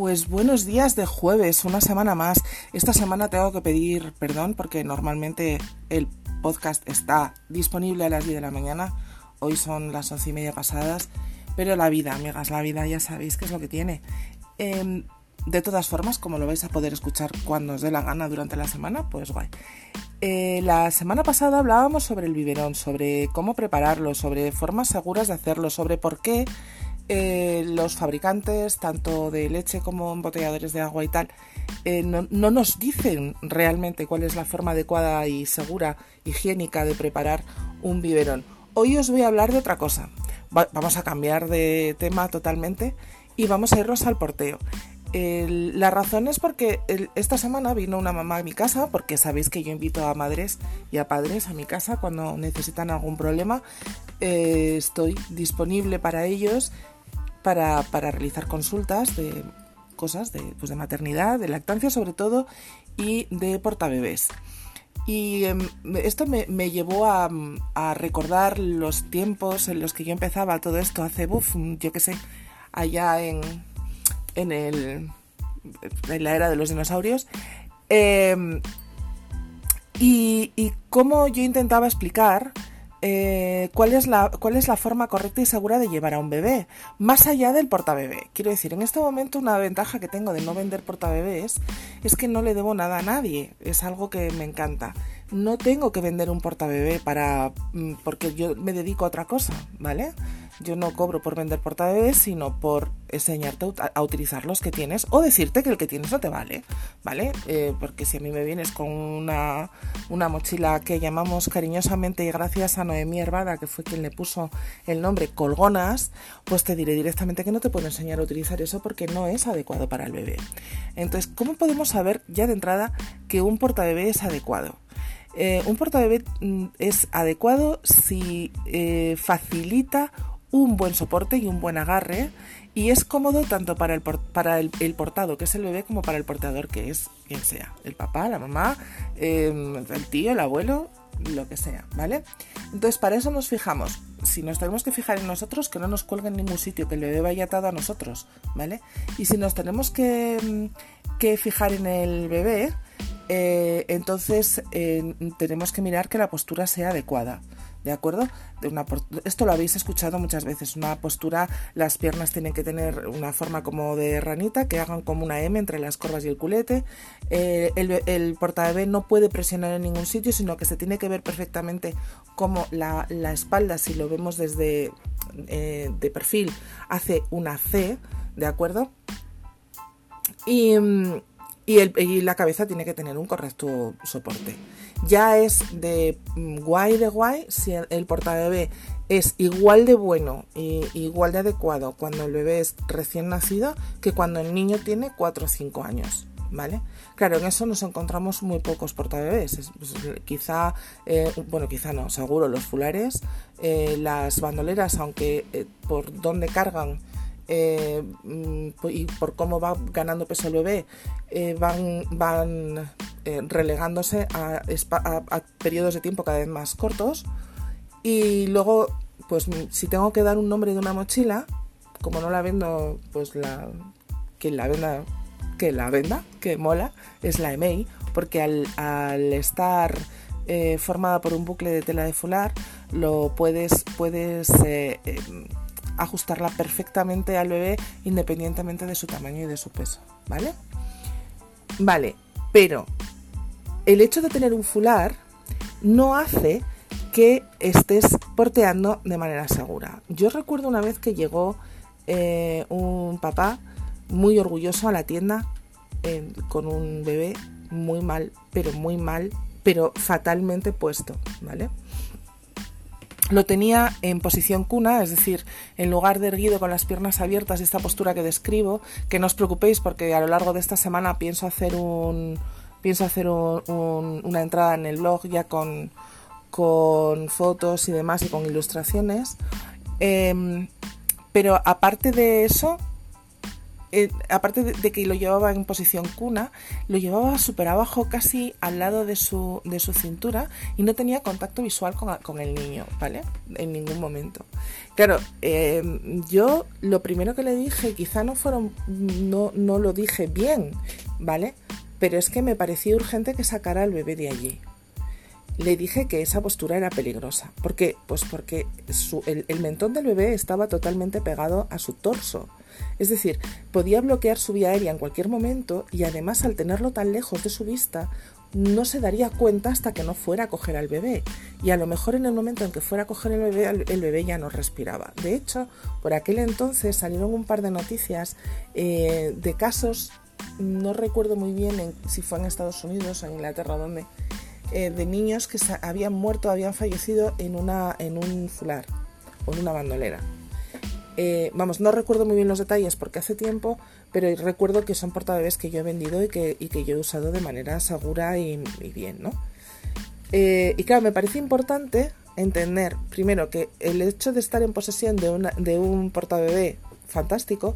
Pues buenos días de jueves, una semana más. Esta semana tengo que pedir perdón porque normalmente el podcast está disponible a las 10 de la mañana. Hoy son las once y media pasadas. Pero la vida, amigas, la vida ya sabéis qué es lo que tiene. Em, de todas formas, como lo vais a poder escuchar cuando os dé la gana durante la semana, pues guay. Eh, la semana pasada hablábamos sobre el biberón, sobre cómo prepararlo, sobre formas seguras de hacerlo, sobre por qué eh, los fabricantes, tanto de leche como embotelladores de agua y tal, eh, no, nos dicen realmente cuál es la forma adecuada y segura, higiénica de preparar un biberón. Hoy os voy a hablar de otra cosa. vamos a cambiar de tema totalmente y vamos a irnos al porteo. la razón es porque esta semana vino una mamá a mi casa, porque sabéis que yo invito a madres y a padres a mi casa cuando necesitan algún problema. Eh, estoy disponible para ellos para, realizar consultas de cosas de, pues de maternidad, de lactancia sobre todo y de portabebés. Y em, esto me, llevó a, recordar los tiempos en los que yo empezaba todo esto hace, uf, yo qué sé, allá en, en, el, en la era de los dinosaurios. Em, y, y cómo yo intentaba explicar eh, ¿cuál, es la, cuál es la forma correcta y segura de llevar a un bebé, más allá del portabebé. Quiero decir, en este momento una ventaja que tengo de no vender portabebés es que no le debo nada a nadie, es algo que me encanta. No tengo que vender un portabebé para mm, porque yo me dedico a otra cosa, ¿vale? Yo no cobro por vender portabebés, sino por enseñarte a, utilizar los que tienes o decirte que el que tienes no te vale, ¿vale? Eh, porque si a mí me vienes con una, una mochila que llamamos cariñosamente y gracias a Noemí Herbada, que fue quien le puso el nombre colgonas, pues te diré directamente que no te puedo enseñar a utilizar eso porque no es adecuado para el bebé. Entonces, ¿cómo podemos saber ya de entrada que un portabebé es adecuado? Eh, un portabebé mm, es adecuado si eh, facilita un buen soporte y un buen agarre y es cómodo tanto para el, para el, portado, que es el bebé, como para el portador, que es quien sea, el papá, la mamá, em, el tío, el abuelo, lo que sea, ¿vale? Entonces para eso nos fijamos, si nos tenemos que fijar en nosotros, que no nos cuelgue en ningún sitio, que el bebé vaya atado a nosotros, ¿vale? Y si nos tenemos que, em, que fijar en el bebé, eh, entonces eh, tenemos que mirar que la postura sea adecuada. ¿De acuerdo? De una, esto lo habéis escuchado muchas veces. Una postura, las piernas tienen que tener una forma como de ranita, que hagan como una M entre las corvas y el culete. Eh, el, el portabebé no puede presionar en ningún sitio, sino que se tiene que ver perfectamente como la, espalda, si lo vemos desde de perfil, hace una C, ¿de acuerdo? Y, mm, y, la cabeza tiene que tener un correcto soporte. Ya es de mm, guay de guay si el, portabebé es igual de bueno e igual de adecuado cuando el bebé es recién nacido que cuando el niño tiene 4 o 5 años. ¿Vale? Claro, en eso nos encontramos muy pocos portabebés. Pues, quizá, eh, bueno, quizá no, seguro los fulares, eh, las bandoleras, aunque eh, por donde cargan eh, mm, y por cómo va ganando peso el bebé, van, van eh, relegándose a, periodos de tiempo cada vez más cortos. Y luego, pues si tengo que dar un nombre de una mochila, como no la vendo, pues la que la venda, que la venda, que mola, es la EMEI, porque al, estar formada por un bucle de tela de fular, lo puedes, puedes em, ajustarla perfectamente al bebé independientemente de su tamaño y de su peso, ¿vale? Vale, pero el hecho de tener un fular no hace que estés porteando de manera segura. Yo recuerdo una vez que llegó eh, un papá muy orgulloso a la tienda eh, con un bebé muy mal, pero muy mal, pero fatalmente puesto, ¿vale? Lo tenía en posición cuna, es decir, en lugar de erguido con las piernas abiertas, esta postura que describo, que no os preocupéis porque a lo largo de esta semana pienso hacer un pienso hacer una entrada en el blog ya con, con fotos y demás y con ilustraciones. Em, pero aparte de eso, eh, aparte de, que lo llevaba en posición cuna, lo llevaba súper abajo, casi al lado de su, de su cintura y no tenía contacto visual con, el niño, ¿vale? En ningún momento. Claro, em, yo lo primero que le dije, quizá no fueron, no, no lo dije bien, ¿vale? Pero es que me parecía urgente que sacara al bebé de allí le dije que esa postura era peligrosa. ¿Por qué? Pues porque el, mentón del bebé estaba totalmente pegado a su torso. Es decir, podía bloquear su vía aérea en cualquier momento y además al tenerlo tan lejos de su vista, no se daría cuenta hasta que no fuera a coger al bebé. Y a lo mejor en el momento en que fuera a coger el bebé, el bebé ya no respiraba. De hecho, por aquel entonces salieron un par de noticias eh, de casos, no recuerdo muy bien si fue en Estados Unidos o en Inglaterra, donde eh, de niños que habían muerto, habían fallecido en, una, en un fular o en una bandolera. Eh, vamos, no recuerdo muy bien los detalles porque hace tiempo, pero recuerdo que son portabebés que yo he vendido y que, que yo he usado de manera segura y, bien, ¿no? Eh, y claro, me parece importante entender, primero, que el hecho de estar en posesión de, una, de un portabebé fantástico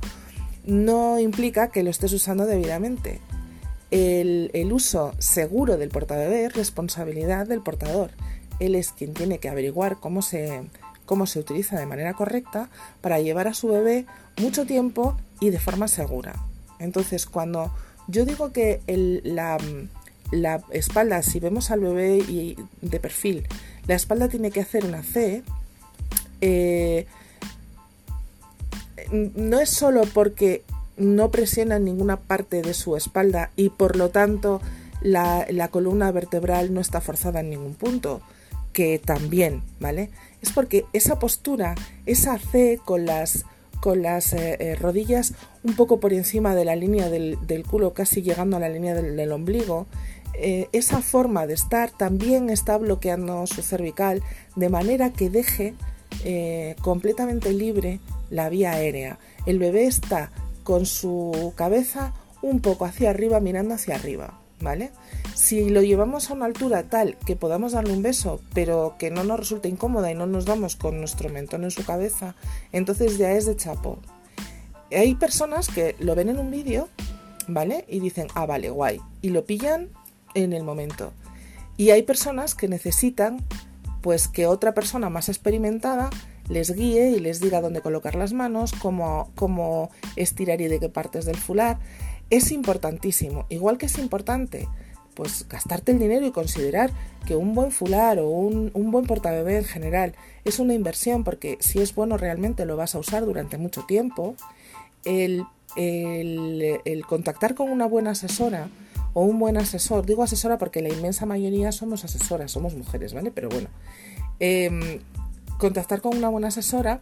no implica que lo estés usando debidamente el, uso seguro del portabebé es responsabilidad del portador. Él es quien tiene que averiguar cómo se, cómo se utiliza de manera correcta para llevar a su bebé mucho tiempo y de forma segura. Entonces, cuando yo digo que la, espalda, si vemos al bebé y de perfil, la espalda tiene que hacer una C, eh, no es solo porque no presiona en ninguna parte de su espalda y por lo tanto la, columna vertebral no está forzada en ningún punto, que también, ¿vale? Es porque esa postura, esa C con las, con las eh, eh, rodillas un poco por encima de la línea del, culo, casi llegando a la línea del, ombligo, eh, esa forma de estar también está bloqueando su cervical de manera que deje completamente libre la vía aérea. El bebé está con su cabeza un poco hacia arriba, mirando hacia arriba, ¿vale? Si lo llevamos a una altura tal que podamos darle un beso, pero que no nos resulte incómoda y no nos damos con nuestro mentón en su cabeza, entonces ya es de chapo. Hay personas que lo ven en un vídeo, ¿vale? Y dicen, ah, vale, guay. Y lo pillan en el momento. Y hay personas que necesitan, pues, que otra persona más experimentada les guíe y les diga dónde colocar las manos, cómo, cómo estirar y de qué partes del fular. Es importantísimo, igual que es importante pues gastarte el dinero y considerar que un buen fular o un, buen portabebé en general es una inversión porque si es bueno realmente lo vas a usar durante mucho tiempo. El, el, contactar con una buena asesora o un buen asesor, digo asesora porque la inmensa mayoría somos asesoras, somos mujeres, ¿vale? Pero bueno, em, contactar con una buena asesora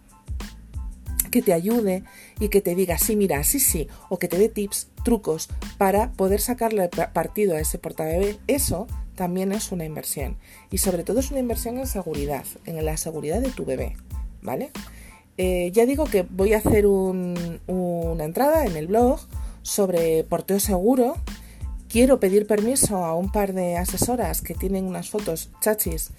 que te ayude y que te diga, sí, mira, sí, sí, o que te dé tips, trucos para poder sacarle partido a ese portabebé, eso también es una inversión. Y sobre todo es una inversión en seguridad, en la seguridad de tu bebé, ¿vale? Eh, ya digo que voy a hacer una entrada en el blog sobre porteo seguro. Quiero pedir permiso a un par de asesoras que tienen unas fotos chachis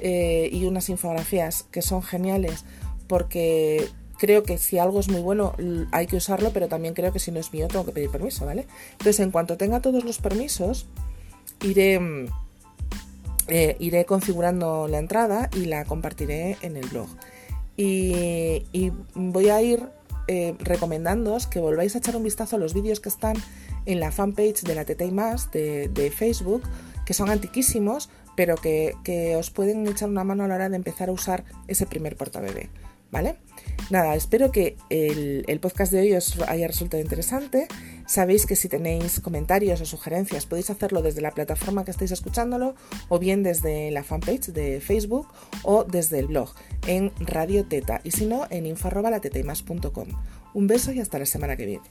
eh, y unas infografías que son geniales porque creo que si algo es muy bueno hay que usarlo, pero también creo que si no es mío tengo que pedir permiso, ¿vale? Entonces, en cuanto tenga todos los permisos, iré, mm, eh, iré configurando la entrada y la compartiré en el blog. Y, voy a ir eh, recomendándoos que volváis a echar un vistazo a los vídeos que están en la fanpage de la Teta y Más de, Facebook, que son antiquísimos, pero que, os pueden echar una mano a la hora de empezar a usar ese primer portabebé. ¿Vale? Nada, espero que el, podcast de hoy os haya resultado interesante. Sabéis que si tenéis comentarios o sugerencias podéis hacerlo desde la plataforma que estáis escuchándolo o bien desde la fanpage de Facebook o desde el blog en Radio Teta y si no en info.latetaimas.com. Un beso y hasta la semana que viene.